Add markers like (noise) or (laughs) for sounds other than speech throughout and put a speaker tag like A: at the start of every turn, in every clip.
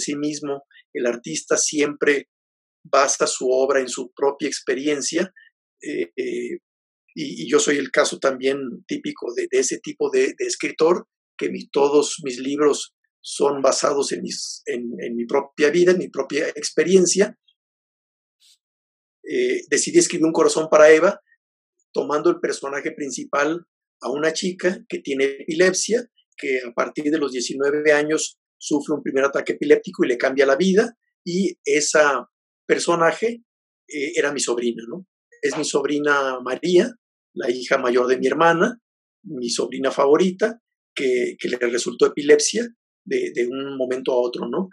A: sí mismo, el artista siempre basa su obra en su propia experiencia. Eh, eh, y, yo soy el caso también típico de, ese tipo de, escritor, que todos mis libros son basados en, mis, en, mi propia vida, en mi propia experiencia. Eh, decidí escribir Un corazón para Eva, tomando el personaje principal a una chica que tiene epilepsia, que a partir de los 19 años sufre un primer ataque epiléptico y le cambia la vida, y esa personaje eh, era mi sobrina, ¿no? Es mi sobrina María, la hija mayor de mi hermana, mi sobrina favorita, que, le resultó epilepsia de, de, un momento a otro, ¿no?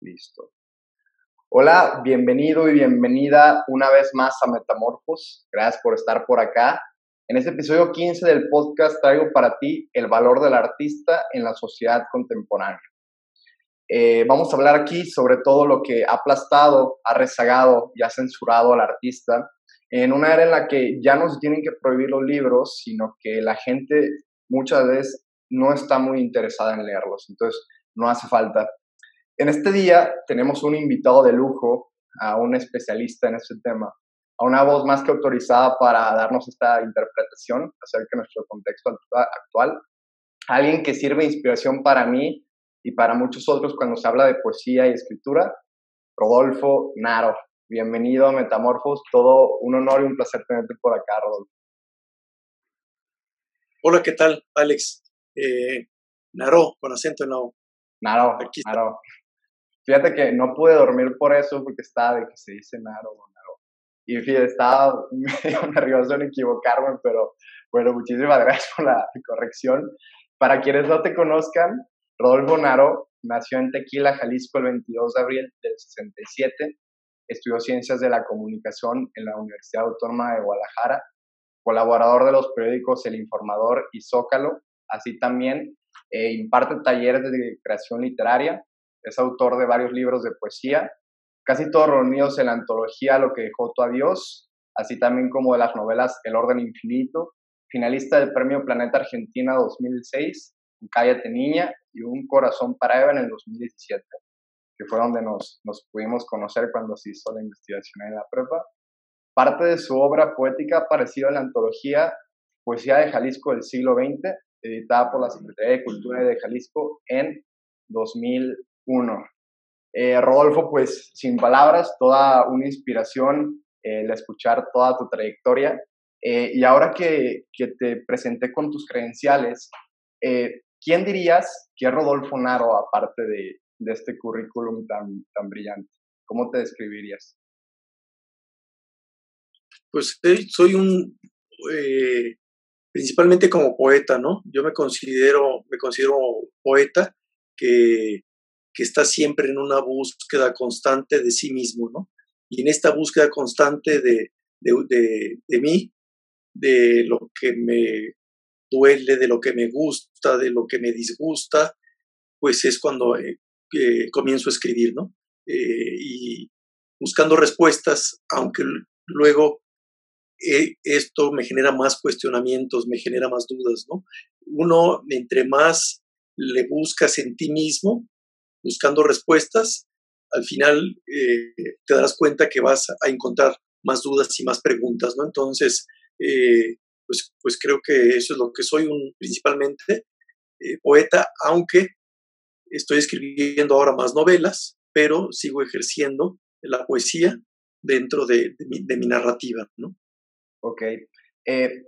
B: Listo. Hola, bienvenido y bienvenida una vez más a Metamorfos. Gracias por estar por acá. En este episodio 15 del podcast traigo para ti el valor del artista en la sociedad contemporánea. Eh, vamos a hablar aquí sobre todo lo que ha aplastado, ha rezagado y ha censurado al artista en una era en la que ya no se tienen que prohibir los libros, sino que la gente muchas veces no está muy interesada en leerlos, entonces no hace falta. En este día tenemos un invitado de lujo, a un especialista en este tema, a una voz más que autorizada para darnos esta interpretación acerca de nuestro contexto actual, alguien que sirve de inspiración para mí y para muchos otros cuando se habla de poesía y escritura, Rodolfo Naro. Bienvenido a Metamorfos, todo un honor y un placer tenerte por acá, Rodolfo.
A: Hola, ¿qué tal, Alex? Eh, Naro, con acento en
B: Naro. Naro, Naro. Fíjate que no pude dormir por eso, porque estaba de que se dice Naro y fíjate, estaba (laughs) medio nervioso en equivocarme, pero bueno, muchísimas (laughs) gracias por la corrección. Para quienes no te conozcan, Rodolfo Naro nació en Tequila, Jalisco, el 22 de abril del 67. Estudió Ciencias de la Comunicación en la Universidad Autónoma de Guadalajara. Colaborador de los periódicos El Informador y Zócalo. Así también eh, imparte talleres de creación literaria. Es autor de varios libros de poesía casi todos reunidos en la antología Lo que dejó tu adiós, así también como de las novelas El orden infinito, finalista del Premio Planeta Argentina 2006, Cállate Niña y Un Corazón para Eva en el 2017, que fue donde nos, nos pudimos conocer cuando se hizo la investigación en la prepa. Parte de su obra poética ha aparecido en la antología Poesía de Jalisco del siglo XX, editada por la Secretaría de Cultura de Jalisco en 2001. Eh, Rodolfo, pues sin palabras, toda una inspiración el escuchar toda tu trayectoria. Eh, y ahora que, que, te presenté con tus credenciales, eh, ¿quién dirías que es Rodolfo Naro aparte de, de este currículum tan, tan brillante? ¿Cómo te describirías?
A: Pues soy un, principalmente como poeta, ¿no? Yo me considero, me considero poeta que que está siempre en una búsqueda constante de sí mismo, ¿no? Y en esta búsqueda constante de, de, mí, de lo que me duele, de lo que me gusta, de lo que me disgusta, pues es cuando eh, comienzo a escribir, ¿no? Eh, y buscando respuestas, aunque luego eh, esto me genera más cuestionamientos, me genera más dudas, ¿no? Uno, entre más le buscas en ti mismo, buscando respuestas, al final eh, te darás cuenta que vas a encontrar más dudas y más preguntas, ¿no? Entonces, eh, pues, pues creo que eso es lo que soy un, principalmente, eh, poeta, aunque estoy escribiendo ahora más novelas, pero sigo ejerciendo la poesía dentro de, mi, de mi, narrativa, ¿no?
B: Ok.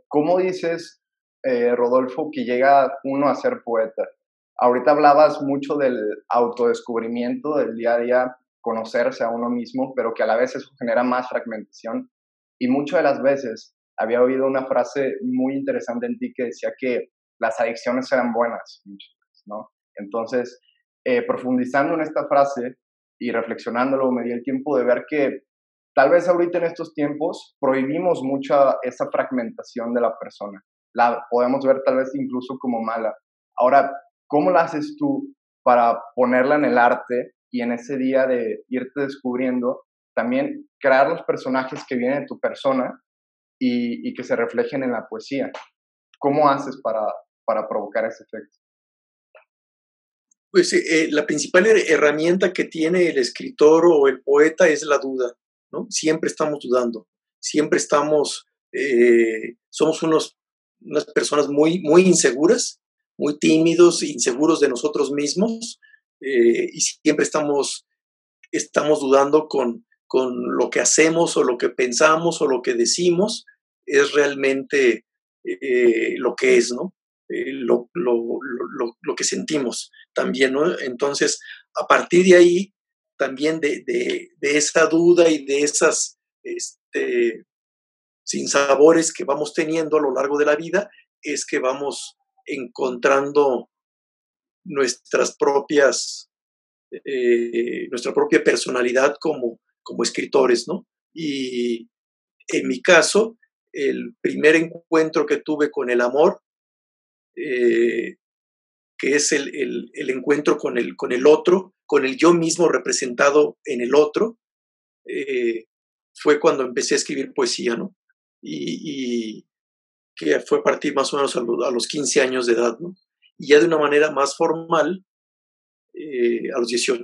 B: ¿Cómo dices, Rodolfo, que llega uno a ser poeta? Ahorita hablabas mucho del autodescubrimiento, del día a día, conocerse a uno mismo, pero que a la vez eso genera más fragmentación. Y muchas de las veces había oído una frase muy interesante en ti que decía que las adicciones eran buenas, ¿no? Entonces, eh, profundizando en esta frase y reflexionándolo, me di el tiempo de ver que tal vez ahorita en estos tiempos prohibimos mucha esa fragmentación de la persona. La podemos ver tal vez incluso como mala. Ahora, ¿Cómo la haces tú para ponerla en el arte y en ese día de irte descubriendo, también crear los personajes que vienen de tu persona y, que se reflejen en la poesía. ¿Cómo haces para, para provocar ese efecto?
A: Pues eh, la principal herramienta que tiene el escritor o el poeta es la duda, ¿no? Siempre estamos dudando, siempre estamos, eh, somos unos, unas personas muy, muy inseguras, muy tímidos, inseguros de nosotros mismos, eh, y siempre estamos, estamos dudando con, con lo que hacemos o lo que pensamos o lo que decimos, es realmente lo que es, ¿no? Eh, lo, que sentimos también, ¿no? Entonces, a partir de ahí, también de, esa duda y de esas este, sinsabores que vamos teniendo a lo largo de la vida, es que vamos encontrando nuestras propias, eh, nuestra propia personalidad como, como escritores, ¿no? Y en mi caso, el primer encuentro que tuve con el amor eh, que es el, encuentro con el, con el otro, con el yo mismo representado en el otro, eh, fue cuando empecé a escribir poesía, ¿no? Y, que fue a partir más o menos a, los 15 años de edad, ¿no? Y ya de una manera más formal eh, a los 18.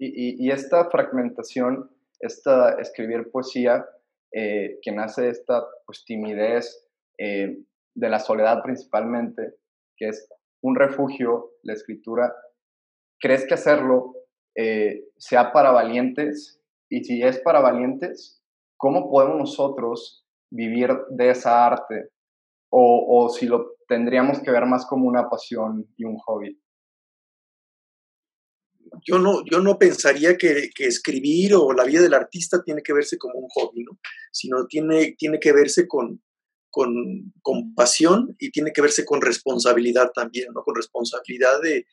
B: Y, esta fragmentación, esta escribir poesía, que nace de esta pues, timidez, de la soledad principalmente, que es un refugio, la escritura, ¿crees que hacerlo eh, sea para valientes? Y si es para valientes, ¿cómo podemos nosotros vivir de esa arte? O, si lo tendríamos que ver más como una pasión y un hobby.
A: Yo no, yo no pensaría que, escribir o la vida del artista tiene que verse como un hobby, ¿no? sino tiene, tiene que verse con, con, compasión y tiene que verse con responsabilidad también, ¿no? Con responsabilidad de,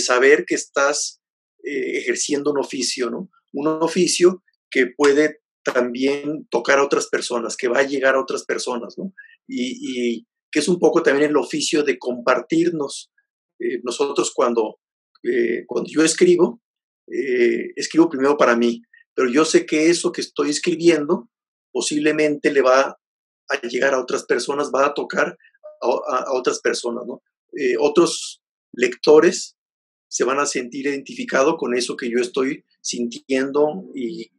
A: saber que estás eh, ejerciendo un oficio, ¿no? Un oficio que puede también tocar a otras personas, que va a llegar a otras personas, ¿no? Y, que es un poco también el oficio de compartirnos. Eh, nosotros cuando, eh, cuando yo escribo, escribo primero para mí, pero yo sé que eso que estoy escribiendo posiblemente le va a llegar a otras personas, va a tocar a, otras personas, ¿no? Eh, otros lectores se van a sentir identificados con eso que yo estoy sintiendo y,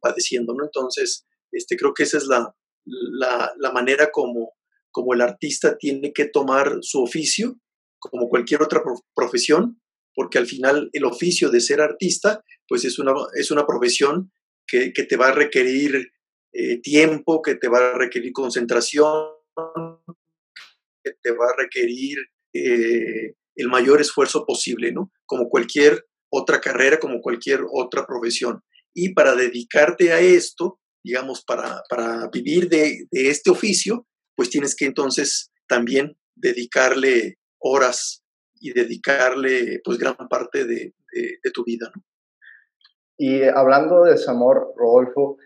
A: padeciendo, ¿no? Entonces, este, creo que esa es la, la, manera como, como el artista tiene que tomar su oficio, como cualquier otra profesión, porque al final el oficio de ser artista, pues es una, es una profesión que, que te va a requerir eh, tiempo, que te va a requerir concentración, que te va a requerir eh, el mayor esfuerzo posible, ¿no? Como cualquier otra carrera, como cualquier otra profesión. Y para dedicarte a esto, digamos, para, para vivir de, este oficio, pues tienes que entonces también dedicarle horas y dedicarle pues gran parte de, de tu vida.
B: Y hablando de amor, Rodolfo,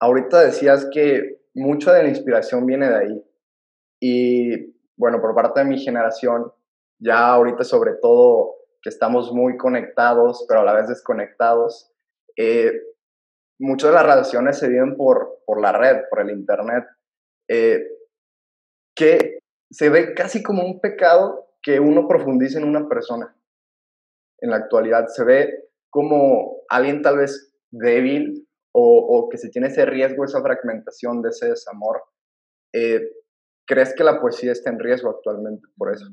B: ahorita decías que mucha de la inspiración viene de ahí. Y bueno, por parte de mi generación, ya ahorita sobre todo que estamos muy conectados, pero a la vez desconectados, eh, muchas de las relaciones se viven por, por la red, por el Internet, eh, que se ve casi como un pecado que uno profundice en una persona. En la actualidad se ve como alguien tal vez débil o, que se tiene ese riesgo, esa fragmentación de ese desamor. Eh, ¿Crees que la poesía está en riesgo actualmente por eso?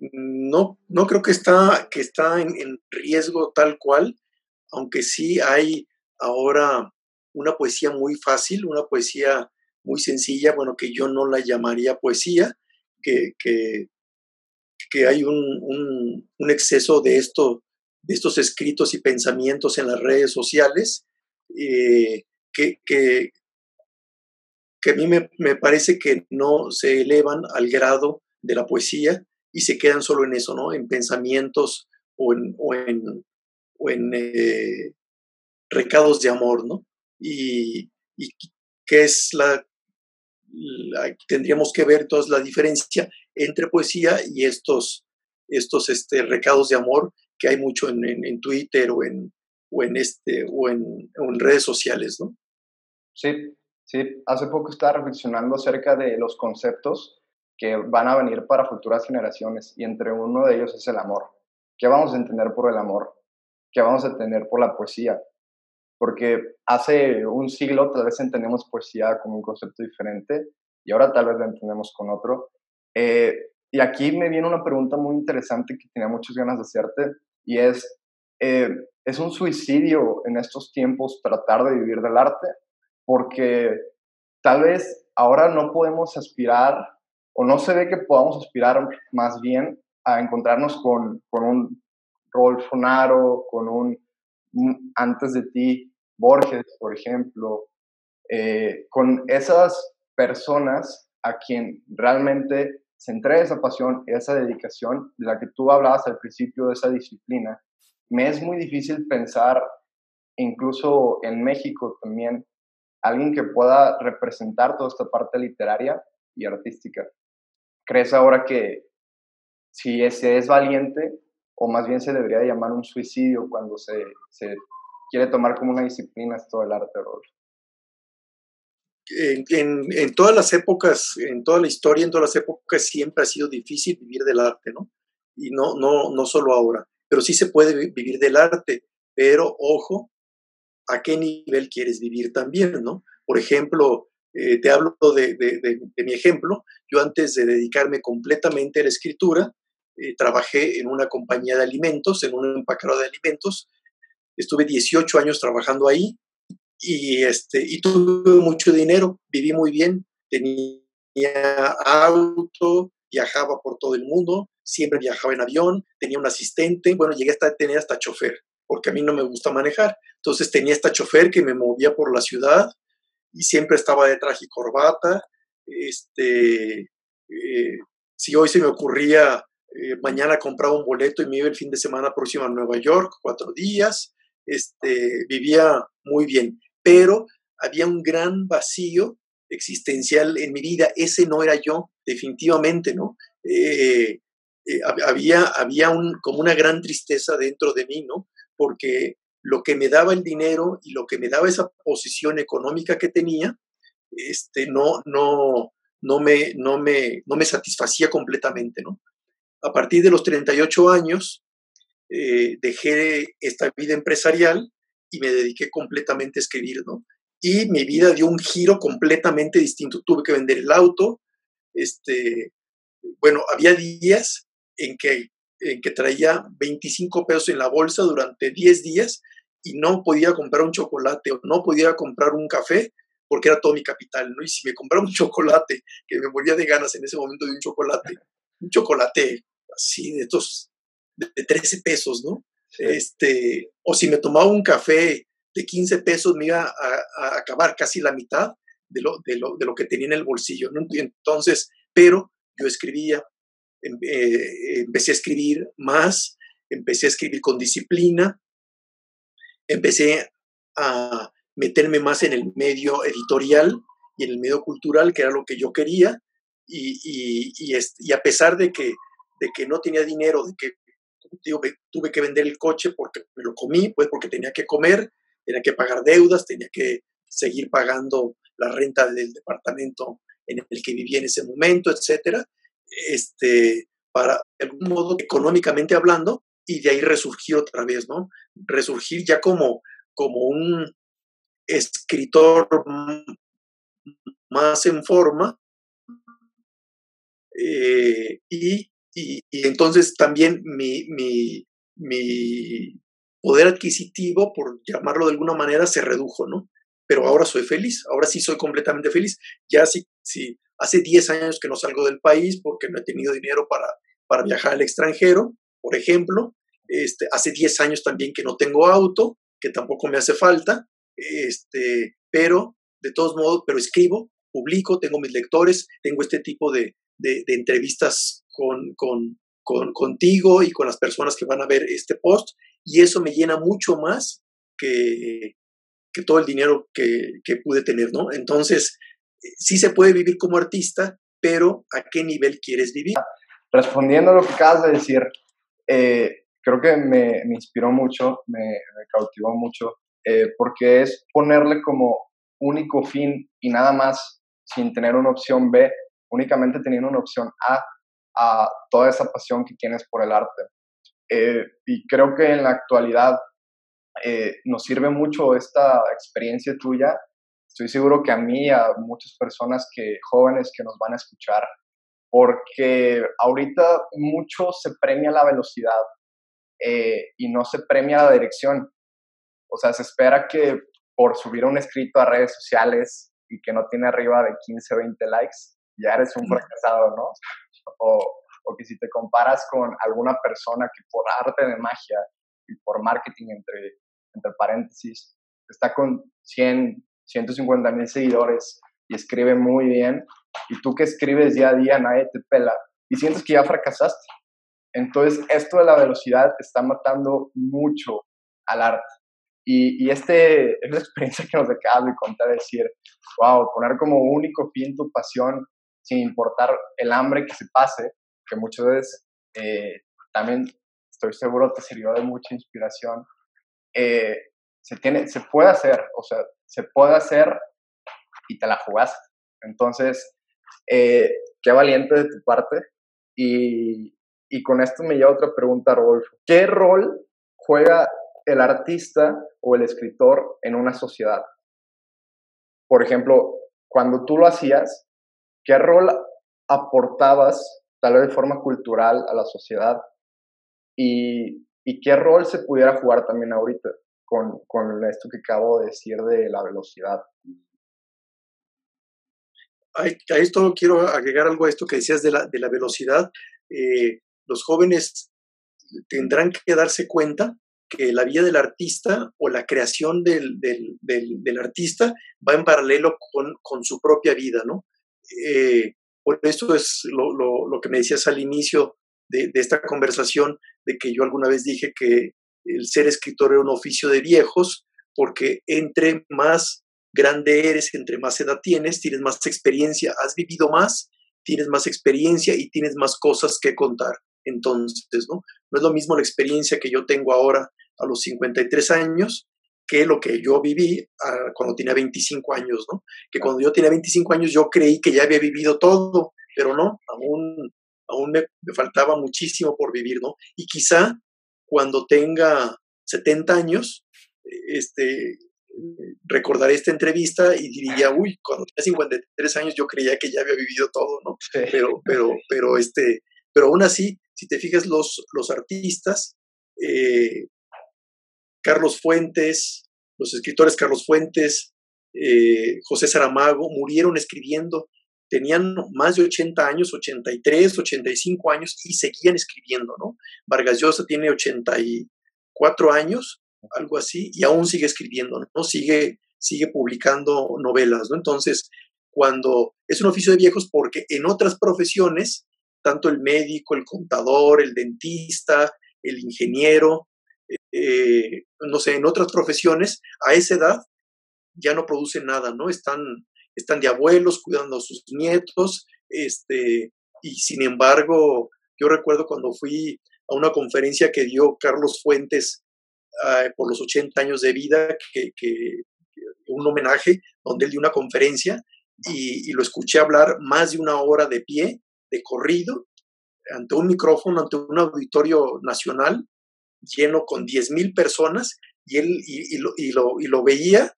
A: No, no creo que está, que está en, riesgo tal cual, aunque sí hay ahora una poesía muy fácil, una poesía muy sencilla, bueno, que yo no la llamaría poesía, que, que, hay un, un, exceso de esto de estos escritos y pensamientos en las redes sociales, eh, que, que, a mí me, parece que no se elevan al grado de la poesía y se quedan solo en eso, ¿no? En pensamientos o en, o en, eh, recados de amor, ¿no? Y, y que es la, tendríamos que ver entonces la diferencia entre poesía y estos, estos este, recados de amor que hay mucho en, Twitter o en, o en, este, o en, redes sociales, ¿no?
B: Sí, sí. Hace poco estaba reflexionando acerca de los conceptos que van a venir para futuras generaciones y entre uno de ellos es el amor. ¿Qué vamos a entender por el amor? ¿Qué vamos a entender por la poesía? Porque hace un siglo tal vez entendemos poesía como un concepto diferente y ahora tal vez la entendemos con otro. Eh, y aquí me viene una pregunta muy interesante que tenía muchas ganas de hacerte y es, eh, ¿es un suicidio en estos tiempos tratar de vivir del arte? Porque tal vez ahora no podemos aspirar o no se ve que podamos aspirar más bien a encontrarnos con, con un Rolf Naro, con un, antes de ti Borges, por ejemplo, eh, con esas personas a quien realmente se entrega esa pasión, esa dedicación, de la que tú hablabas al principio de esa disciplina, me es muy difícil pensar, incluso en México también, alguien que pueda representar toda esta parte literaria y artística. ¿Crees ahora que si ese es valiente, o más bien se debería llamar un suicidio cuando se, se quiere tomar como una disciplina esto del arte, Rodolfo?
A: en, en, todas las épocas, en toda la historia, en todas las épocas, siempre ha sido difícil vivir del arte, ¿no? Y no, no, no solo ahora, pero sí se puede vivir del arte, pero ojo, ¿a qué nivel quieres vivir también, ¿no? Por ejemplo, eh, te hablo de, mi ejemplo, yo antes de dedicarme completamente a la escritura, eh, trabajé en una compañía de alimentos, en un empacador de alimentos, estuve 18 años trabajando ahí, y, este, y tuve mucho dinero, viví muy bien, tenía auto, viajaba por todo el mundo, siempre viajaba en avión, tenía un asistente, bueno, llegué hasta tener hasta chofer, porque a mí no me gusta manejar. Entonces tenía esta chofer que me movía por la ciudad y siempre estaba de traje y corbata. Este, eh, si hoy se me ocurría, eh, mañana compraba un boleto y me iba el fin de semana próximo a Nueva York, cuatro días, este, vivía muy bien pero había un gran vacío existencial en mi vida. Ese no era yo, definitivamente, ¿no? Eh, había había un, como una gran tristeza dentro de mí, ¿no? Porque lo que me daba el dinero y lo que me daba esa posición económica que tenía, este, no, no, no, me, no, me, no me satisfacía completamente, ¿no? A partir de los 38 años, eh, dejé esta vida empresarial y me dediqué completamente a escribir, ¿no? Y mi vida dio un giro completamente distinto. Tuve que vender el auto, este, bueno, había días en que, en que traía 25 pesos en la bolsa durante 10 días y no podía comprar un chocolate o no podía comprar un café porque era todo mi capital, ¿no? Y si me compraba un (laughs) chocolate, que me moría de ganas en ese momento de un chocolate, (laughs) un chocolate así de estos de 13 pesos, ¿no? Este, o si me tomaba un café de 15 pesos, me iba a, acabar casi la mitad de lo, de, lo, de lo, que tenía en el bolsillo. Entonces, pero yo escribía, em, eh, empecé a escribir más, empecé a escribir con disciplina, empecé a meterme más en el medio editorial y en el medio cultural, que era lo que yo quería, y, y, y, y a pesar de que, de que no tenía dinero, de que digo, tuve que vender el coche porque me lo comí, pues porque tenía que comer, tenía que pagar deudas, tenía que seguir pagando la renta del departamento en el que vivía en ese momento, etcétera, este, para de algún modo económicamente hablando, y de ahí resurgir otra vez, ¿no? Resurgir ya como, como un escritor más en forma eh, y y, entonces también mi, mi, mi, poder adquisitivo, por llamarlo de alguna manera, se redujo, ¿no? Pero ahora soy feliz, ahora sí soy completamente feliz. Ya sí, sí hace 10 años que no salgo del país porque no he tenido dinero para, para viajar al extranjero, por ejemplo. Este, hace 10 años también que no tengo auto, que tampoco me hace falta, este, pero de todos modos, pero escribo, publico, tengo mis lectores, tengo este tipo de, de, entrevistas con, con, con, contigo y con las personas que van a ver este post y eso me llena mucho más que, que todo el dinero que, que, pude tener, ¿no? Entonces, sí se puede vivir como artista, pero ¿a qué nivel quieres vivir?
B: Respondiendo a lo que acabas de decir, eh, creo que me, me, inspiró mucho, me, me cautivó mucho, eh, porque es ponerle como único fin y nada más sin tener una opción B, únicamente teniendo una opción A a toda esa pasión que tienes por el arte. Eh, y creo que en la actualidad eh, nos sirve mucho esta experiencia tuya. Estoy seguro que a mí a muchas personas que jóvenes que nos van a escuchar, porque ahorita mucho se premia la velocidad eh, y no se premia la dirección. O sea, se espera que por subir un escrito a redes sociales y que no tiene arriba de 15, 20 likes, ya eres un fracasado, ¿no? O, o que si te comparas con alguna persona que por arte de magia y por marketing entre, entre paréntesis está con 100, 150 mil seguidores y escribe muy bien, y tú que escribes día a día nadie te pela y sientes que ya fracasaste. Entonces, esto de la velocidad está matando mucho al arte. Y, y este (laughs) es la experiencia que nos acabas de contar, decir, wow, poner como único fin tu pasión sin importar el hambre que se pase, que muchas veces eh, también estoy seguro te sirvió de mucha inspiración. Eh, se, tiene, se puede hacer, o sea, se puede hacer y te la jugaste. Entonces, eh, qué valiente de tu parte. Y, y con esto me lleva otra pregunta, Rodolfo. ¿Qué rol juega el artista o el escritor en una sociedad? Por ejemplo, cuando tú lo hacías, ¿qué rol aportabas tal vez de forma cultural a la sociedad y, qué rol se pudiera jugar también ahorita con, con, esto que acabo de decir de la velocidad.
A: A esto quiero agregar algo a esto que decías de la, de la velocidad. Eh, los jóvenes tendrán que darse cuenta que la vida del artista o la creación del, del, del, artista va en paralelo con, con, su propia vida, ¿no? Eh, por eso es lo, lo, lo, que me decías al inicio de, de, esta conversación, de que yo alguna vez dije que el ser escritor era un oficio de viejos, porque entre más grande eres, entre más edad tienes, tienes más experiencia, has vivido más, tienes más experiencia y tienes más cosas que contar. Entonces, ¿no? No es lo mismo la experiencia que yo tengo ahora a los 53 años que lo que yo viví uh, cuando tenía 25 años, ¿no? Que cuando yo tenía 25 años yo creí que ya había vivido todo, pero no, aún, aún me, me faltaba muchísimo por vivir, ¿no? Y quizá cuando tenga 70 años, este, recordaré esta entrevista y diría, (laughs) uy, cuando tenía 53 años yo creía que ya había vivido todo, ¿no? Pero, pero, pero, este, pero aún así, si te fijas, los, los artistas, eh, Carlos Fuentes, los escritores Carlos Fuentes, eh, José Saramago, murieron escribiendo, tenían más de 80 años, 83, 85 años y seguían escribiendo, ¿no? Vargas Llosa tiene 84 años, algo así, y aún sigue escribiendo, ¿no? Sigue, sigue publicando novelas, ¿no? Entonces, cuando es un oficio de viejos porque en otras profesiones, tanto el médico, el contador, el dentista, el ingeniero, eh, no sé, en otras profesiones, a esa edad ya no producen nada, ¿no? Están, están de abuelos cuidando a sus nietos, este, y sin embargo, yo recuerdo cuando fui a una conferencia que dio Carlos Fuentes uh, por los 80 años de vida, que, un homenaje donde él dio una conferencia y, lo escuché hablar más de una hora de pie, de corrido, ante un micrófono, ante un auditorio nacional lleno con 10.000 personas y él y, y, lo, y, lo, y lo veía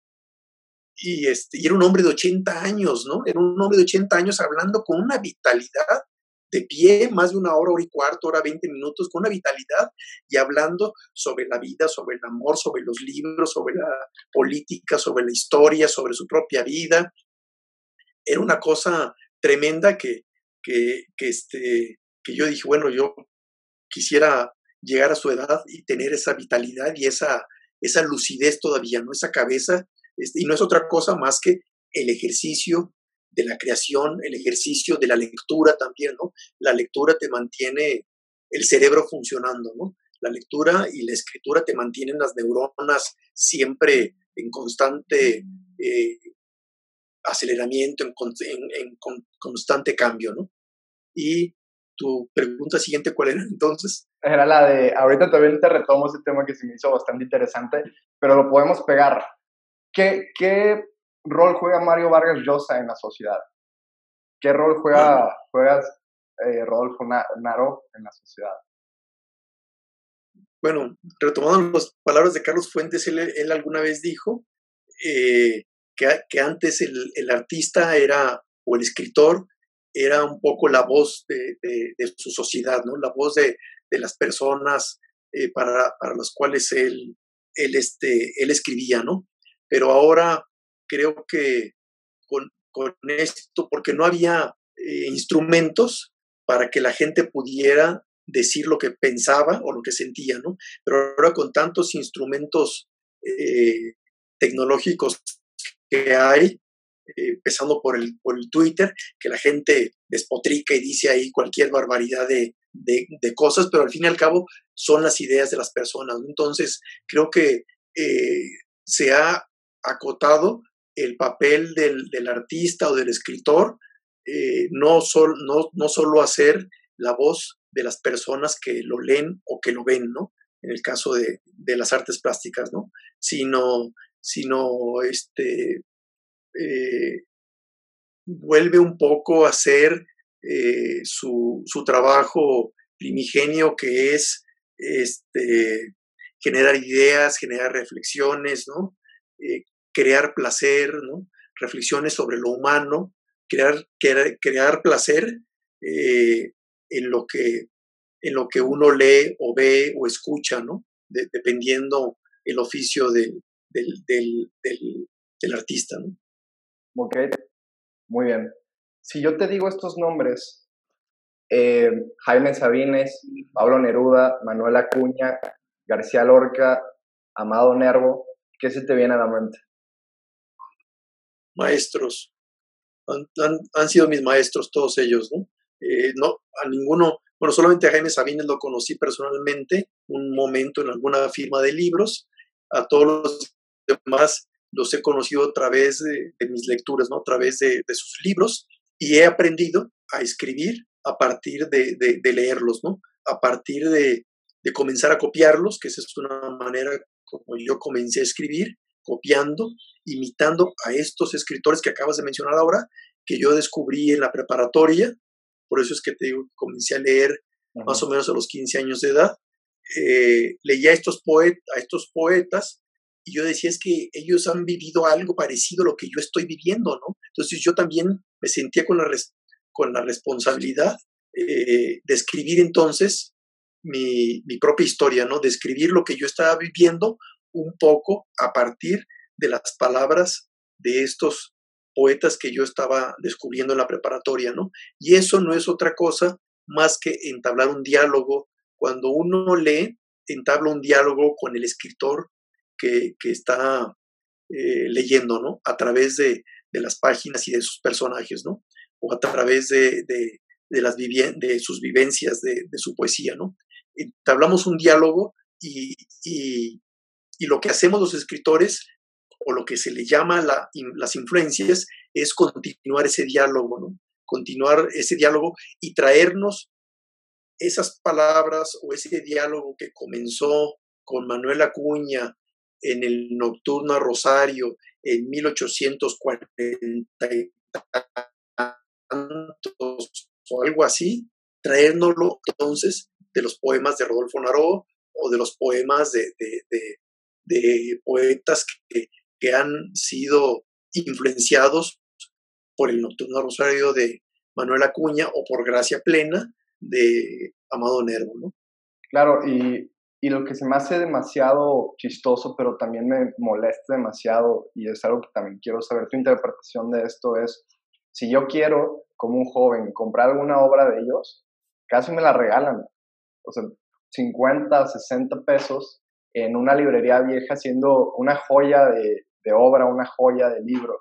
A: y, este, y era un hombre de 80 años, ¿no? Era un hombre de 80 años hablando con una vitalidad de pie, más de una hora, hora y cuarto, hora 20 minutos, con una vitalidad y hablando sobre la vida, sobre el amor, sobre los libros, sobre la política, sobre la historia, sobre su propia vida. Era una cosa tremenda que, que, que, este, que yo dije, bueno, yo quisiera llegar a su edad y tener esa vitalidad y esa, esa lucidez todavía, ¿no? Esa cabeza, este, y no es otra cosa más que el ejercicio de la creación, el ejercicio de la lectura también, ¿no? La lectura te mantiene el cerebro funcionando, ¿no? La lectura y la escritura te mantienen las neuronas siempre en constante eh, aceleramiento, en, en, en, constante cambio, ¿no? Y tu pregunta siguiente, ¿cuál era entonces?
B: Era la de, ahorita también te retomo ese tema que se me hizo bastante interesante, pero lo podemos pegar. ¿Qué, qué rol juega Mario Vargas Llosa en la sociedad? ¿Qué rol juega, juegas eh, Rodolfo Naro en la sociedad?
A: Bueno, retomando las palabras de Carlos Fuentes, él, alguna vez dijo eh, que, antes el, artista era, o el escritor, era un poco la voz de, su sociedad, ¿no? La voz de, las personas eh, para, para, las cuales él, él, este, él escribía, ¿no? Pero ahora creo que con, esto, porque no había eh, instrumentos para que la gente pudiera decir lo que pensaba o lo que sentía, ¿no? Pero ahora con tantos instrumentos eh, tecnológicos que hay, eh, empezando por el, por el Twitter, que la gente despotrica y dice ahí cualquier barbaridad de, de, cosas, pero al fin y al cabo son las ideas de las personas. Entonces, creo que se ha acotado el papel del, del artista o del escritor, eh, no, sol, no, no solo hacer la voz de las personas que lo leen o que lo ven, ¿no? En el caso de, de las artes plásticas, ¿no? Sino, sino este, eh, vuelve un poco a hacer eh, su, su, trabajo primigenio que es este, generar ideas, generar reflexiones, ¿no? crear placer, ¿no? reflexiones sobre lo humano, crear, crear, placer eh, en, lo que, en lo que uno lee o ve o escucha, ¿no? dependiendo el oficio del, del, artista. ¿no?
B: Ok, muy bien. Si yo te digo estos nombres, eh, Jaime Sabines, Pablo Neruda, Manuel Acuña, García Lorca, Amado Nervo, ¿qué se te viene a la mente?
A: maestros, han, sido mis maestros todos ellos, ¿no? Eh, no, a ninguno, bueno, solamente a Jaime Sabines lo conocí personalmente, un momento en alguna firma de libros, a todos los demás los he conocido a través de, mis lecturas, ¿no? A través de, sus libros y he aprendido a escribir a partir de, de leerlos, ¿no? A partir de, comenzar a copiarlos, que esa es una manera como yo comencé a escribir, copiando, imitando a estos escritores que acabas de mencionar ahora, que yo descubrí en la preparatoria, por eso es que te digo, comencé a leer más o menos a los 15 años de edad, eh, leía a estos, a estos poetas y yo decía es que ellos han vivido algo parecido a lo que yo estoy viviendo, ¿no? Entonces yo también me sentía con la, con la responsabilidad eh, de escribir entonces mi, mi, propia historia, ¿no? De escribir lo que yo estaba viviendo un poco a partir de las palabras de estos poetas que yo estaba descubriendo en la preparatoria, ¿no? Y eso no es otra cosa más que entablar un diálogo. Cuando uno lee, entabla un diálogo con el escritor que, está eh, leyendo, ¿no? A través de, las páginas y de sus personajes, ¿no? O a través de, las de sus vivencias, de, su poesía, ¿no? Entablamos un diálogo y, y lo que hacemos los escritores, o lo que se le llama las influencias, es continuar ese diálogo, ¿no? Continuar ese diálogo y traernos esas palabras o ese diálogo que comenzó con Manuel Acuña en el Nocturno a Rosario en 1840 o algo así, traérnoslo entonces de los poemas de Rodolfo Naró o de los poemas de, de poetas que, que han sido influenciados por el Nocturno Rosario de Manuel Acuña o por Gracia Plena de Amado Nervo, ¿no?
B: Claro, y, y, lo que se me hace demasiado chistoso, pero también me molesta demasiado, y es algo que también quiero saber tu interpretación de esto, es si yo quiero, como un joven, comprar alguna obra de ellos, casi me la regalan. O sea, 50, 60 pesos en una librería vieja siendo una joya de, obra, una joya de libro.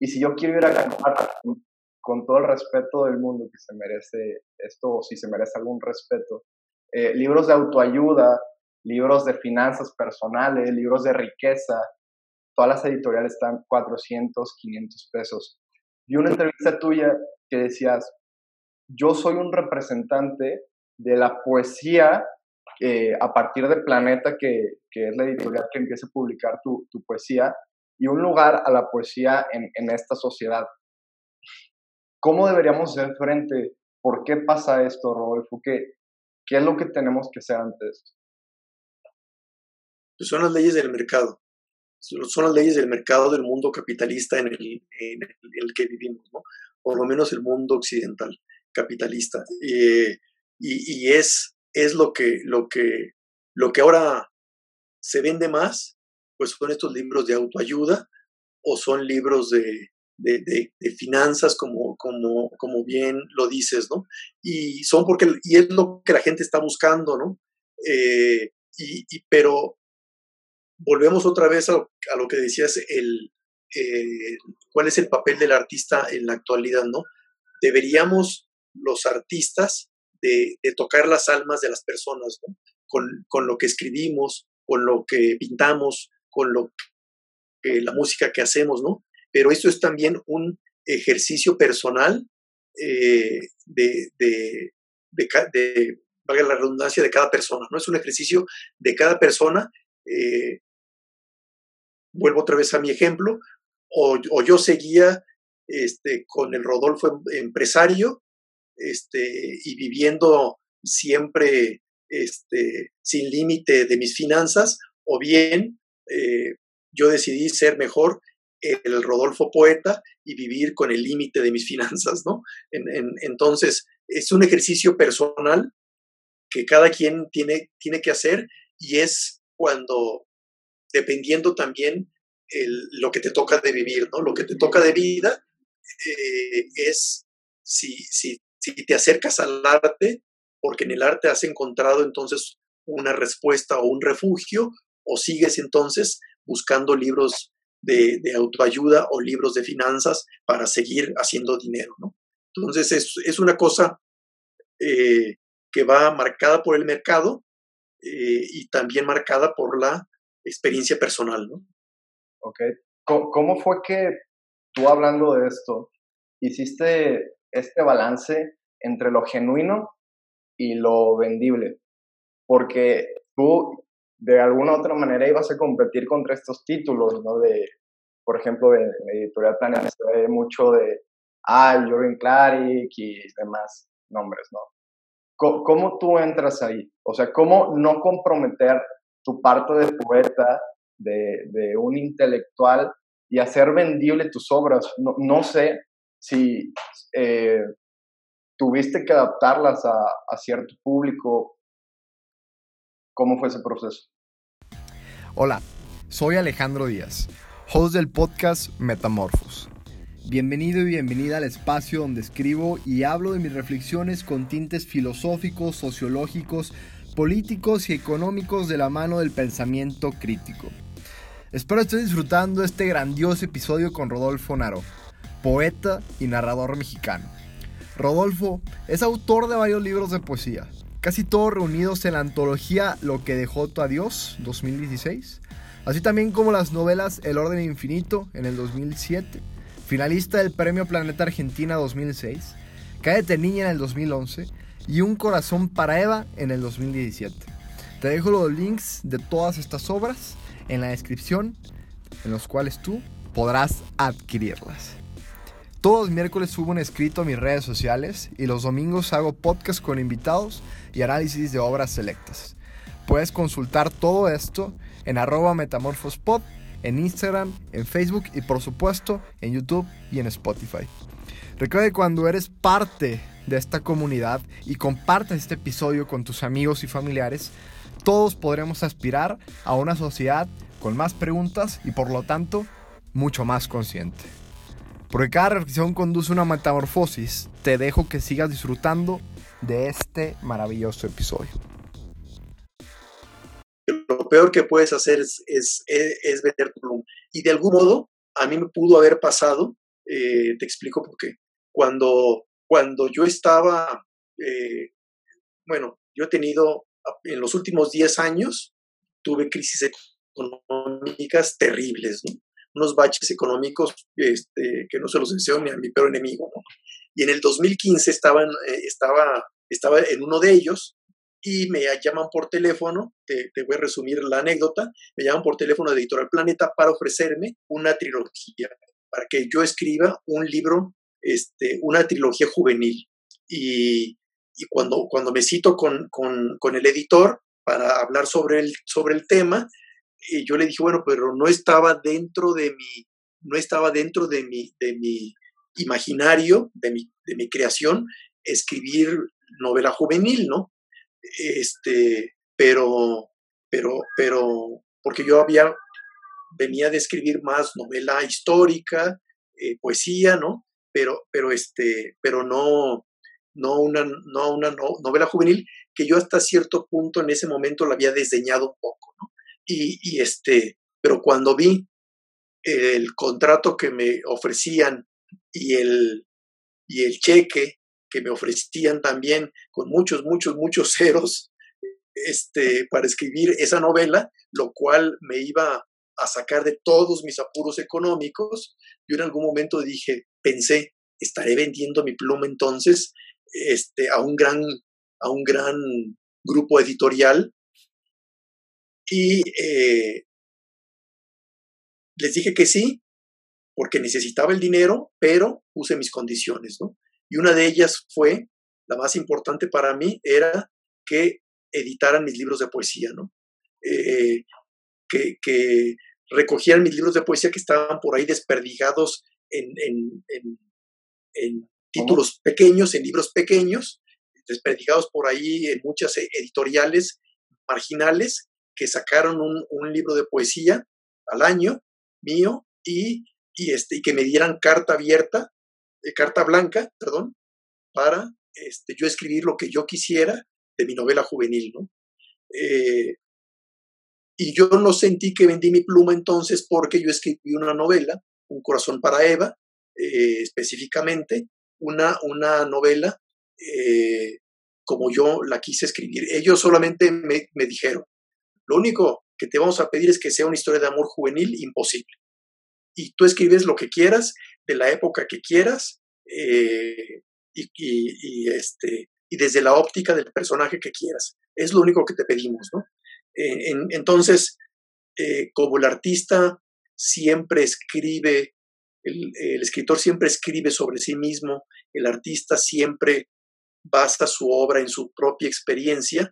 B: Y si yo quiero ir a comprar con todo el respeto del mundo que se merece esto, o si se merece algún respeto, eh, libros de autoayuda, libros de finanzas personales, libros de riqueza, todas las editoriales están 400, 500 pesos. Vi una entrevista tuya que decías, yo soy un representante de la poesía eh, a partir de Planeta, que, que, es la editorial que empieza a publicar tu, tu, poesía, y un lugar a la poesía en, en esta sociedad. ¿Cómo deberíamos hacer frente? ¿Por qué pasa esto, Rodolfo? ¿Qué, qué es lo que tenemos que hacer antes?
A: Son las leyes del mercado. Son las leyes del mercado del mundo capitalista en el, en el que vivimos, ¿no? por lo menos el mundo occidental capitalista. Eh, y, y es, es lo, que, lo, que, lo que ahora se vende más, pues son estos libros de autoayuda o son libros de, de, de, finanzas, como, como, como bien lo dices, ¿no? Y son porque, y es lo que la gente está buscando, ¿no? Eh, y, pero volvemos otra vez a lo, que decías, el, eh, cuál es el papel del artista en la actualidad, ¿no? Deberíamos los artistas de, tocar las almas de las personas. Con, con, lo que escribimos, con lo que pintamos, con lo la música que hacemos, ¿no? Pero esto es también un ejercicio personal eh, de, de, de, valga la redundancia, de cada persona, ¿no? Es un ejercicio de cada persona. Eh, vuelvo otra vez a mi ejemplo, o, yo seguía este, con el Rodolfo em, empresario este, y viviendo siempre este, sin límite de mis finanzas, o bien eh, yo decidí ser mejor el Rodolfo poeta y vivir con el límite de mis (laughs) finanzas, ¿no? entonces, es un ejercicio personal que cada quien tiene, tiene que hacer y es cuando, dependiendo también lo que te toca de vivir, ¿no? Lo que te toca de vida eh, es si, si, si te acercas al arte, porque en el arte has encontrado entonces una respuesta o un refugio, o sigues entonces buscando libros de, autoayuda o libros de finanzas para seguir haciendo dinero, ¿no? Entonces es, es una cosa eh, que va marcada por el mercado eh, y también marcada por la experiencia personal, ¿no?
B: ¿ok? ¿Cómo fue que tú hablando de esto, hiciste este balance entre lo genuino y lo vendible? Porque tú de alguna u otra manera ibas a competir contra estos títulos, ¿no? De, por ejemplo, de, Editorial Planeta se ve mucho de, ah, Jorgen Clarick y demás nombres, ¿no? ¿Cómo, ¿Cómo tú entras ahí? O sea, ¿cómo no comprometer tu parte de poeta de, un intelectual y hacer vendible tus obras. No, sé si eh, tuviste que adaptarlas a, a cierto público. ¿Cómo fue ese proceso?
C: Hola, soy Alejandro Díaz, host del podcast Metamorfos. Bienvenido y bienvenida al espacio donde escribo y hablo de mis reflexiones con tintes filosóficos, sociológicos, políticos y económicos de la mano del pensamiento crítico. Espero estés disfrutando este grandioso episodio con Rodolfo Naro, poeta y narrador mexicano. Rodolfo es autor de varios libros de poesía, casi todos reunidos en la antología Lo que dejó tu adiós 2016, así también como las novelas El orden infinito en el 2007, finalista del Premio Planeta Argentina 2006, Cállate niña en el 2011 y Un corazón para Eva en el 2017. Te dejo los links de todas estas obras en la descripción en los cuales tú podrás adquirirlas. Todos los miércoles subo un escrito a mis redes sociales y los domingos hago podcast con invitados y análisis de obras selectas. Puedes consultar todo esto en arroba metamorfospod, en Instagram, en Facebook y por supuesto en YouTube y en Spotify. Recuerda que cuando eres parte de esta comunidad y compartes este episodio con tus amigos y familiares, todos podremos aspirar a una sociedad con más preguntas y por lo tanto mucho más consciente. Porque cada reflexión conduce a una metamorfosis, te dejo que sigas disfrutando de este maravilloso episodio.
A: Lo peor que puedes hacer es, es, vender tu Y de algún modo, a mí me pudo haber pasado, eh, te explico por qué. Cuando, cuando yo estaba, eh, bueno, yo he tenido en los últimos 10 años tuve crisis económicas terribles, unos baches económicos este, que no se los deseo ni a mi peor enemigo. Y en el 2015 estaban, eh, estaba, estaba en uno de ellos y me llaman por teléfono, te, voy a resumir la anécdota, me llaman por teléfono de Editorial Planeta para ofrecerme una trilogía, para que yo escriba un libro, este, una trilogía juvenil. Y, cuando, cuando me cito con, con, el editor para hablar sobre el, sobre el tema, y yo le dije, bueno, pero no estaba dentro de mi, no estaba dentro de mi, de mi imaginario, de mi, de mi creación, escribir novela juvenil, ¿no? Este, pero, pero, pero, porque yo había, venía de escribir más novela histórica, eh, poesía, ¿no? Pero, pero, este, pero no, no una, no una novela juvenil que yo hasta cierto punto en ese momento la había desdeñado un poco, ¿no? Y, y este, pero cuando vi el contrato que me ofrecían y el, y el cheque que me ofrecían también con muchos, muchos, muchos (laughs) ceros este, para escribir esa novela, lo cual me iba a sacar de todos mis apuros económicos. Yo en algún momento dije, pensé, estaré vendiendo mi pluma entonces este, a, un gran, a un gran grupo editorial. Y eh, les dije que sí, porque necesitaba el dinero, pero puse mis condiciones, ¿no? Y una de ellas fue, la más importante para mí, era que editaran mis libros de poesía, ¿no? Eh, que, recogieran mis libros de poesía que estaban por ahí desperdigados en, títulos pequeños, en libros pequeños, desperdigados por ahí en muchas editoriales marginales que sacaron un, libro de poesía al año mío y, y, este, y que me dieran carta abierta carta blanca, perdón, para este, yo escribir lo que yo quisiera de mi novela juvenil, ¿no? Eh, y yo no sentí que vendí mi pluma entonces porque yo escribí una novela, Un corazón para Eva, eh, específicamente, una, una novela eh, como yo la quise escribir. Ellos solamente me, me dijeron, lo único que te vamos a pedir es que sea una historia de amor juvenil imposible. Y tú escribes lo que quieras de la época que quieras eh, y, este, y desde la óptica del personaje que quieras. Es lo único que te pedimos, ¿no? Entonces, eh, como el artista siempre escribe, el, escritor siempre escribe sobre sí mismo, el artista siempre basa su obra en su propia experiencia,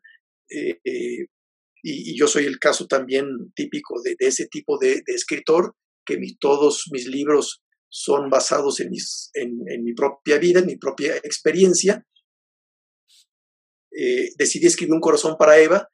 A: y, yo soy el caso también típico de, ese tipo de, escritor, que todos mis libros son basados en, mis, en, mi propia vida, en mi propia experiencia. Eh, decidí escribir Un corazón para Eva,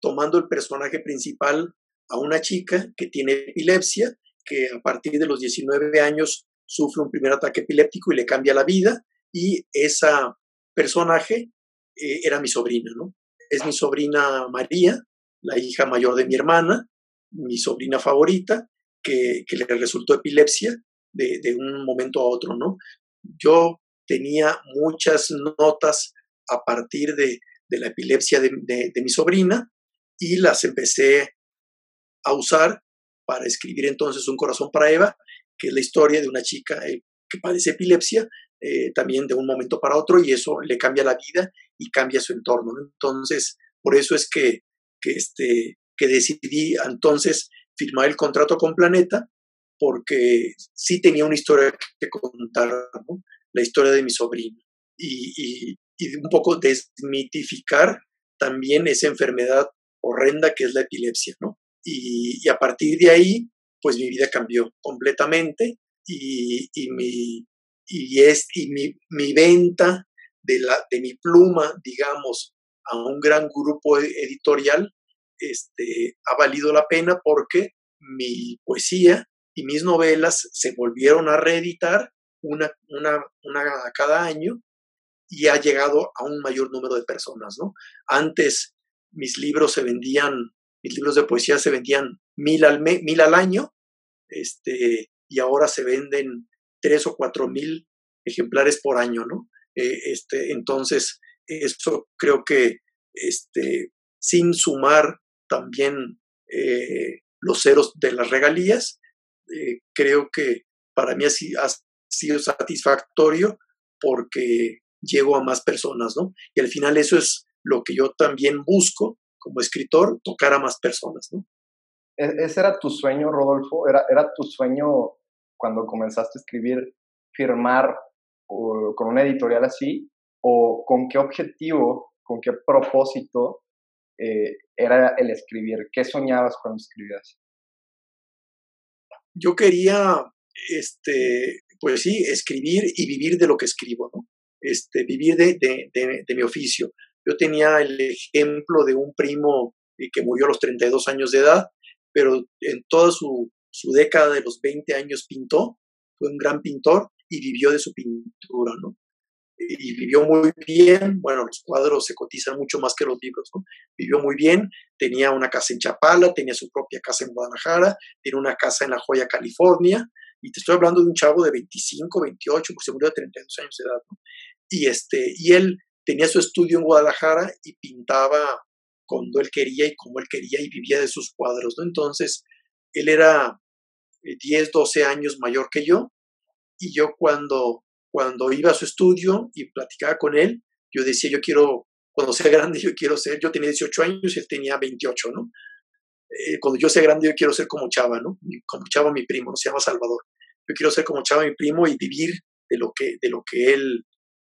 A: tomando el personaje principal a una chica que tiene epilepsia, que a partir de los 19 años sufre un primer ataque epiléptico y le cambia la vida, y esa personaje eh, era mi sobrina, ¿no? Es mi sobrina María, la hija mayor de mi hermana, mi sobrina favorita, que, que le resultó epilepsia de, un momento a otro, ¿no? Yo tenía muchas notas a partir de, la epilepsia de, mi sobrina y las empecé a usar para escribir entonces Un corazón para Eva, que es la historia de una chica eh, que padece epilepsia, eh, también de un momento para otro, y eso le cambia la vida y cambia su entorno. Entonces, por eso es que, que, este, que decidí entonces firmar el contrato con Planeta porque sí tenía una historia que contar, la historia de mi sobrino, y, un poco desmitificar también esa enfermedad horrenda que es la epilepsia, ¿no? Y, a partir de ahí, pues mi vida cambió completamente y, mi, y, es, y mi, mi venta de, la, de mi pluma, digamos, a un gran grupo editorial, este, ha valido la pena porque mi poesía y mis novelas se volvieron a reeditar una, una, una cada año y ha llegado a un mayor número de personas, ¿no? Antes mis libros se vendían, libros de poesía se vendían mil al, mil al año, este, y ahora se venden tres o cuatro mil ejemplares por año, ¿no? Eh, este, entonces, eso creo que, este, sin sumar también eh, los ceros de las regalías, eh, creo que para mí ha, sido satisfactorio porque llego a más personas, ¿no? Y al final eso es lo que yo también busco como escritor, tocar a más personas, ¿no?
B: ¿E-, ¿Ese era tu sueño, Rodolfo? ¿Era, era tu sueño cuando comenzaste a escribir, firmar con una editorial así? ¿O con qué objetivo, con qué propósito eh, era el escribir? ¿Qué soñabas cuando escribías?
A: Yo quería, este, pues sí, escribir y vivir de lo que escribo, ¿no? Este, vivir de, de, de, mi oficio. Yo tenía el ejemplo de un primo que murió a los 32 años de edad, pero en toda su, su década de los 20 años pintó, fue un gran pintor y vivió de su pintura, ¿no? y vivió muy bien. Bueno, los cuadros se cotizan mucho más que los libros, ¿no? Vivió muy bien, tenía una casa en Chapala, tenía su propia casa en Guadalajara, tiene una casa en La Joya, California, y te estoy hablando de un chavo de 25, 28, porque se murió de 32 años de edad, ¿no? Y, este, y él tenía su estudio en Guadalajara y pintaba cuando él quería y como él quería y vivía de sus cuadros, ¿no? Entonces, él era 10, 12 años mayor que yo, y yo cuando cuando iba a su estudio y platicaba con él, yo decía, yo quiero, cuando sea grande, yo quiero ser, yo tenía 18 años y él tenía 28, ¿no? Eh, cuando yo sea grande, yo quiero ser como Chava, ¿no? Como Chava, mi primo, ¿no? se llama Salvador. Yo quiero ser como Chava, mi primo, y vivir de lo que, de lo que, él,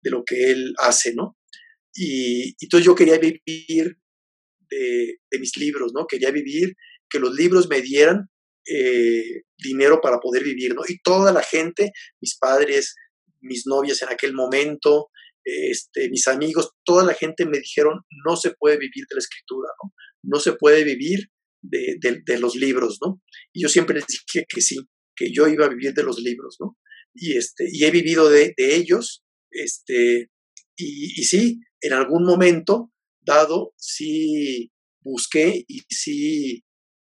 A: de lo que él hace, ¿no? Y, entonces yo quería vivir de, mis libros, ¿no? Quería vivir, que los libros me dieran eh, dinero para poder vivir, ¿no? Y toda la gente, mis padres, mis novias en aquel momento, este, mis amigos, toda la gente me dijeron, no se puede vivir de la escritura, ¿no? No se puede vivir de, los libros, ¿no? Y yo siempre les dije que sí, que yo iba a vivir de los libros, ¿no? Y, este, y he vivido de, ellos, este, y, sí, en algún momento dado, sí busqué y sí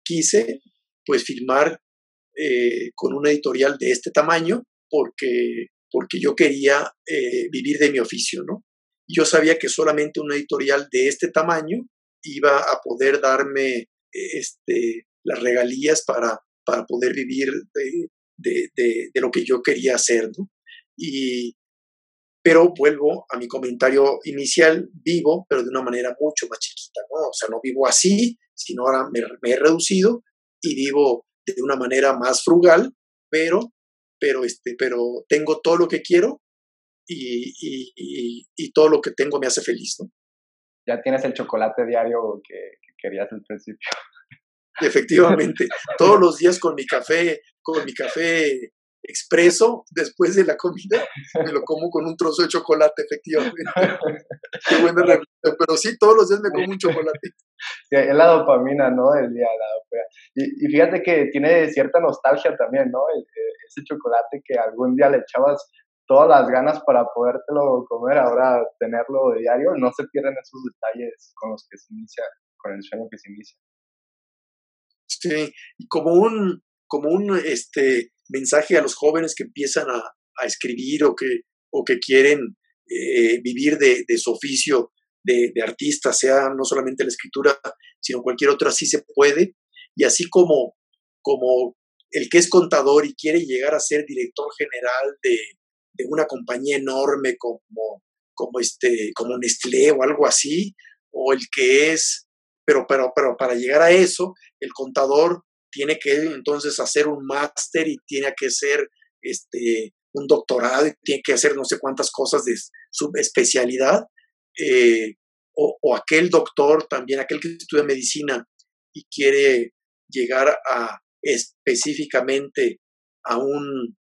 A: quise, pues, firmar eh, con una editorial de este tamaño, porque porque yo quería eh, vivir de mi oficio, ¿no? Yo sabía que solamente una editorial de este tamaño iba a poder darme este, las regalías para, para poder vivir de, de, lo que yo quería hacer, ¿no? Y, pero vuelvo a mi comentario inicial, vivo, pero de una manera mucho más chiquita, ¿no? O sea, no vivo así, sino ahora me, me he reducido y vivo de una manera más frugal, pero pero, este, pero tengo todo lo que quiero y, y, y, todo lo que tengo me hace feliz, ¿no?
B: Ya tienes el chocolate diario que, que querías al principio.
A: Efectivamente, todos los (laughs) días con mi café, con mi café expreso después de la comida, me lo como con un trozo de chocolate, efectivamente. (laughs) Qué buena reflexión, pero sí, todos los días me como un chocolate.
B: es la dopamina, ¿no? El día, la dopamina. Y, y, fíjate que tiene cierta nostalgia también, ¿no? Eh, ese chocolate que algún día le echabas todas las ganas para podértelo comer, ahora tenerlo de diario, no se pierden esos detalles con los que se inicia, con el sueño que se inicia.
A: Sí, y como un, como un este, mensaje a los jóvenes que empiezan a, a escribir o que, o que quieren eh, vivir de, de, su oficio de, de, artista, sea no solamente la escritura, sino cualquier otra, sí se puede. Y así como, como el que es contador y quiere llegar a ser director general de, de una compañía enorme como, como, este, como Nestlé o algo así, o el que es, pero, pero, pero para llegar a eso, el contador tiene que entonces hacer un máster y tiene que ser este, un doctorado y tiene que hacer no sé cuántas cosas de subespecialidad, eh, o, aquel doctor también, aquel que estudia medicina y quiere llegar a específicamente a, un,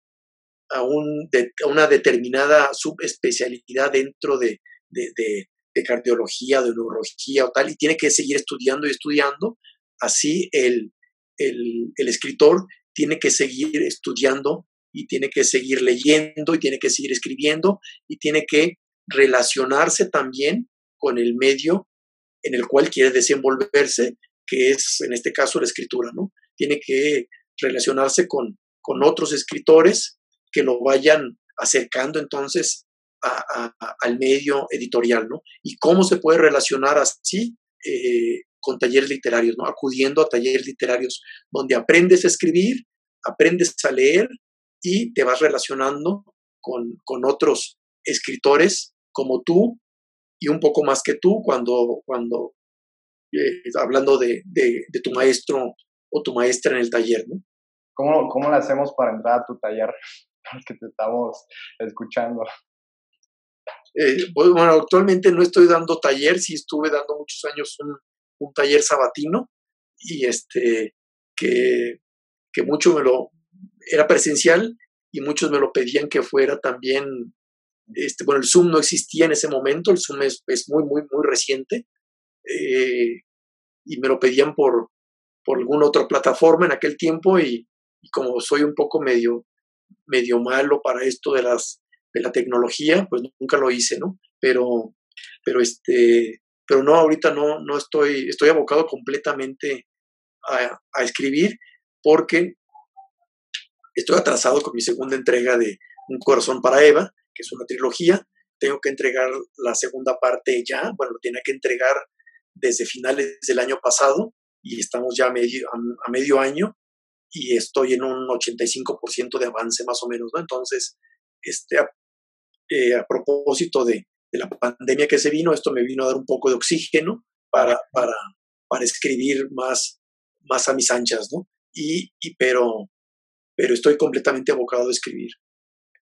A: a, un, una determinada subespecialidad dentro de, de, de, de, cardiología, de neurología o tal, y tiene que seguir estudiando y estudiando, así el, el, el escritor tiene que seguir estudiando y tiene que seguir leyendo y tiene que seguir escribiendo y tiene que relacionarse también con el medio en el cual quiere desenvolverse, que es en este caso la escritura, ¿no? Tiene que relacionarse con, con otros escritores que lo vayan acercando entonces al medio editorial, ¿no? Y cómo se puede relacionar así eh, con talleres literarios, ¿no? Acudiendo a talleres literarios donde aprendes a escribir, aprendes a leer y te vas relacionando con, con otros escritores como tú y un poco más que tú cuando, cuando eh, hablando de, de, tu maestro o tu maestra en el taller, ¿no?
B: ¿Cómo, ¿Cómo le hacemos para entrar a tu taller? (laughs) que te estamos escuchando.
A: Eh, pues, bueno, actualmente no estoy dando taller, sí estuve dando muchos años un, un taller sabatino y este que, que mucho me lo era presencial y muchos me lo pedían que fuera también este bueno el Zoom no existía en ese momento el Zoom es, es muy muy muy reciente eh, y me lo pedían por por alguna otra plataforma en aquel tiempo y, y, como soy un poco medio medio malo para esto de las de la tecnología pues nunca lo hice no pero pero este pero no, ahorita no, no estoy, estoy abocado completamente a, escribir porque estoy atrasado con mi segunda entrega de Un corazón para Eva, que es una trilogía. Tengo que entregar la segunda parte ya, bueno, lo tiene que entregar desde finales del año pasado y estamos ya a medio, a, medio año y estoy en un 85% de avance más o menos, ¿no? Entonces, este, eh, a propósito de, de la pandemia que se vino, esto me vino a dar un poco de oxígeno para, para, para escribir más, más a mis anchas, ¿no? Y, y pero, pero estoy completamente abocado a escribir.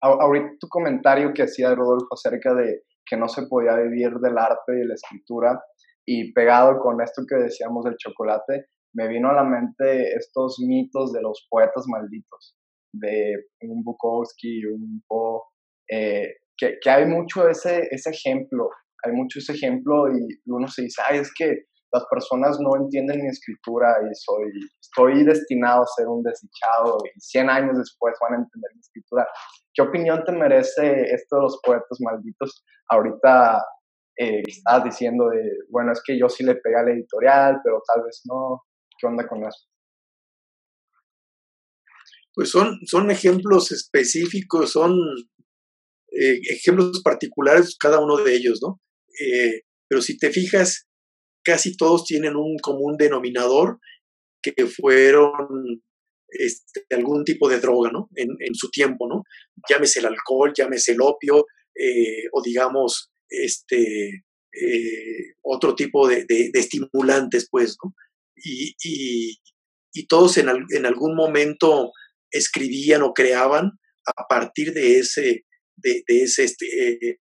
B: Ahorita tu comentario que hacía Rodolfo acerca de que no se podía vivir del arte y de la escritura y pegado con esto que decíamos del chocolate, me vino a la mente estos mitos de los poetas malditos, de un Bukowski, un Poe, eh, que, que, hay mucho ese, ese ejemplo, hay mucho ese ejemplo y uno se dice, ay, es que las personas no entienden mi escritura y soy, estoy destinado a ser un desdichado y 100 años después van a entender mi escritura. ¿Qué opinión te merece esto de los poetas malditos? Ahorita eh, estás diciendo de, bueno, es que yo sí le pegué a la editorial, pero tal vez no. ¿Qué onda con eso?
A: Pues son, son ejemplos específicos, son eh, ejemplos particulares cada uno de ellos, ¿no? Eh, pero si te fijas, casi todos tienen un común denominador que fueron este, algún tipo de droga, ¿no? En, su tiempo, ¿no? Llámese el alcohol, llámese el opio, eh, o digamos, este, otro tipo de, estimulantes, pues, ¿no? Y, y, y todos en, en, algún momento escribían o creaban a partir de ese, de, ese este,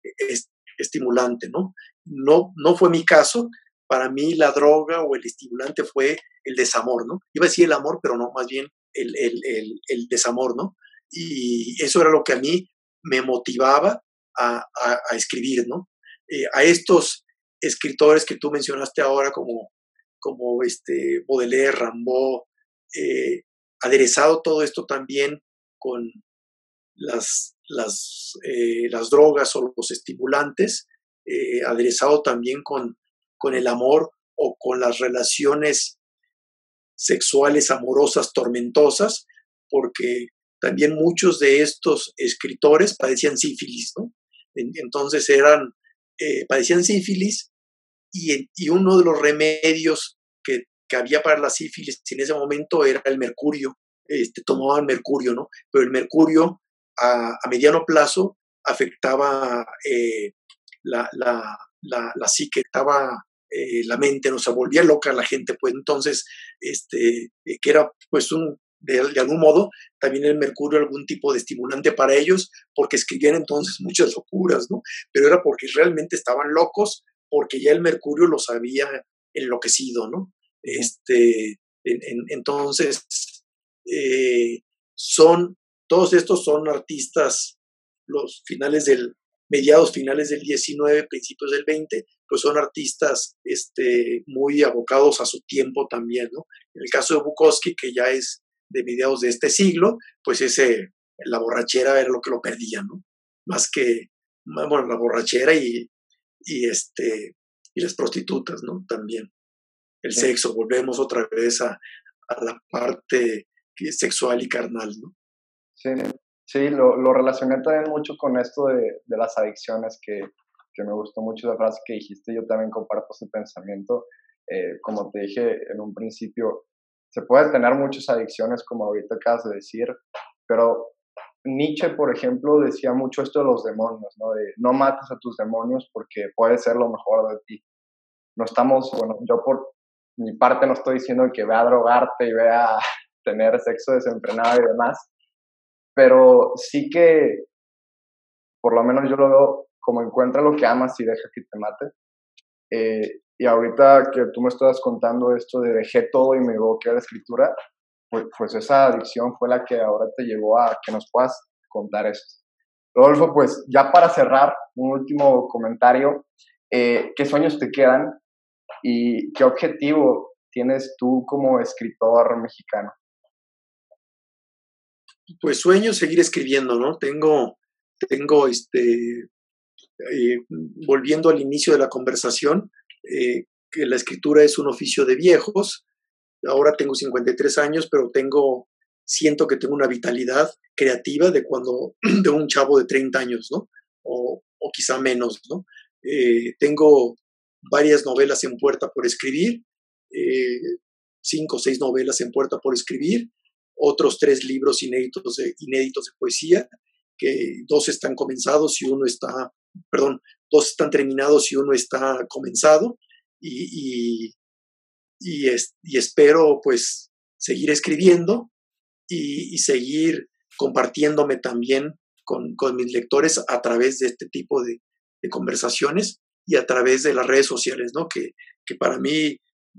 A: estimulante, ¿no? ¿no? No fue mi caso, para mí la droga o el estimulante fue el desamor, ¿no? Iba a decir el amor, pero no, más bien el, el, el, desamor, ¿no? Y eso era lo que a mí me motivaba a, a, escribir, ¿no? Eh, a estos escritores que tú mencionaste ahora como, como este Baudelaire, Rambaud, eh, aderezado todo esto también con las las, eh, las drogas o los estimulantes, eh, aderezado también con, con el amor o con las relaciones sexuales amorosas tormentosas, porque también muchos de estos escritores padecían sífilis, ¿no? Entonces eran, eh, padecían sífilis y, y, uno de los remedios que, que, había para la sífilis en ese momento era el mercurio, este, tomaban mercurio, ¿no? Pero el mercurio a, mediano plazo afectaba eh, la, la, la, psique, estaba eh, la mente, no se volvía loca la gente, pues entonces, este, eh, que era pues un, de, algún modo, también el mercurio algún tipo de estimulante para ellos, porque escribían entonces muchas locuras, ¿no? Pero era porque realmente estaban locos, porque ya el mercurio los había enloquecido, ¿no? Este, entonces, son todos estos son artistas, los finales del, mediados finales del 19, principios del 20, pues son artistas este, muy abocados a su tiempo también, ¿no? En el caso de Bukowski, que ya es de mediados de este siglo, pues ese, la borrachera era lo que lo perdía, ¿no? Más que, bueno, la borrachera y, y, este, y las prostitutas, ¿no? También. El sexo, volvemos otra vez a, a la parte sexual y carnal, ¿no?
B: Sí, lo, relacioné también mucho con esto de, las adicciones, que, que, me gustó mucho la frase que dijiste, yo también comparto ese pensamiento. Eh, como te dije en un principio, se puede tener muchas adicciones, como ahorita acabas de decir, pero Nietzsche, por ejemplo, decía mucho esto de los demonios, ¿no? De no mates a tus demonios porque puede ser lo mejor de ti. No estamos, bueno, yo por mi parte no estoy diciendo que vea drogarte y vea (laughs) tener sexo desenfrenado y demás, pero sí que, por lo menos yo lo veo como encuentra lo que amas y deja que te mate. Eh, y ahorita que tú me estás contando esto de dejé todo y me que a la escritura, pues, pues, esa adicción fue la que ahora te llevó a que nos puedas contar eso. Rodolfo, pues ya para cerrar, un último comentario. Eh, ¿Qué sueños te quedan y qué objetivo tienes tú como escritor mexicano?
A: Pues sueño seguir escribiendo, ¿no? Tengo, tengo este, eh, volviendo al inicio de la conversación, eh, que la escritura es un oficio de viejos. Ahora tengo 53 años, pero tengo, siento que tengo una vitalidad creativa de cuando, (clears throat) de un chavo de 30 años, ¿no? O, o quizá menos, ¿no? Eh, tengo varias novelas en puerta por escribir, cinco o seis novelas en puerta por escribir, otros tres libros inéditos de, inéditos de poesía, que dos están comenzados y uno está perdón, dos están terminados y uno está comenzado y, y, espero pues seguir escribiendo y, seguir compartiéndome también con, mis lectores a través de este tipo de, conversaciones y a través de las redes sociales, ¿no? Que, que para mí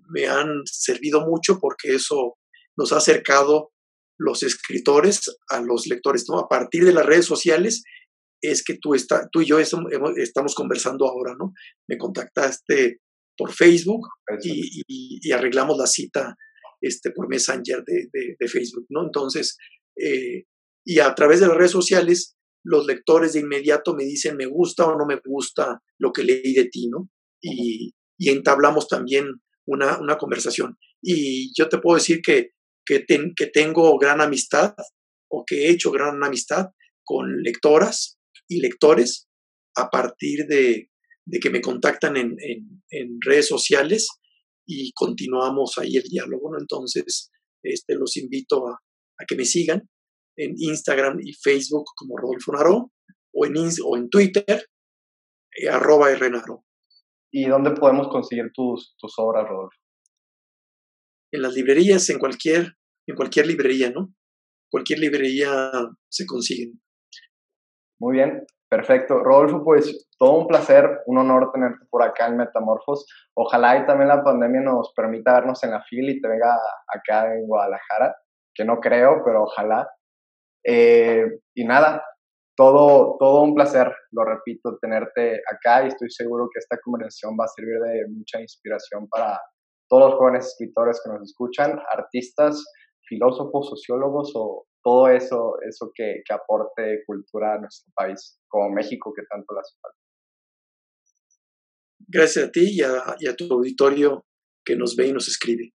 A: me han servido mucho porque eso nos ha acercado los escritores a los lectores, ¿no? A partir de las redes sociales es que tú, está, tú y yo estamos conversando ahora, ¿no? Me contactaste por Facebook y, arreglamos la cita este, por Messenger de, de, Facebook, ¿no? Entonces, eh, y a través de las redes sociales, los lectores de inmediato me dicen me gusta o no me gusta lo que leí de ti, ¿no? Y, y entablamos también una, una, conversación. Y yo te puedo decir que, que, que tengo gran amistad o que he hecho gran amistad con lectoras y lectores a partir de, que me contactan en, redes sociales y continuamos ahí el diálogo. ¿no? Entonces, este, los invito a, que me sigan en Instagram y Facebook como Rodolfo Naro o en, o en Twitter, eh, arroba Rnaro.
B: ¿Y dónde podemos conseguir tus, tus obras, Rodolfo?
A: En las librerías, en cualquier, en cualquier librería, ¿no? Cualquier librería se consiguen.
B: Muy bien, perfecto. Rodolfo, pues todo un placer, un honor tenerte por acá en Metamorfos. Ojalá y también la pandemia nos permita vernos en la fila y te venga acá en Guadalajara, que no creo, pero ojalá. Eh, y nada, todo, todo un placer, lo repito, tenerte acá y estoy seguro que esta conversación va a servir de mucha inspiración para todos los jóvenes escritores que nos escuchan, artistas, filósofos, sociólogos o todo eso, eso que, aporte cultura a nuestro país, como México que tanto le hace.
A: Gracias a ti y a tu auditorio que nos ve y nos escribe.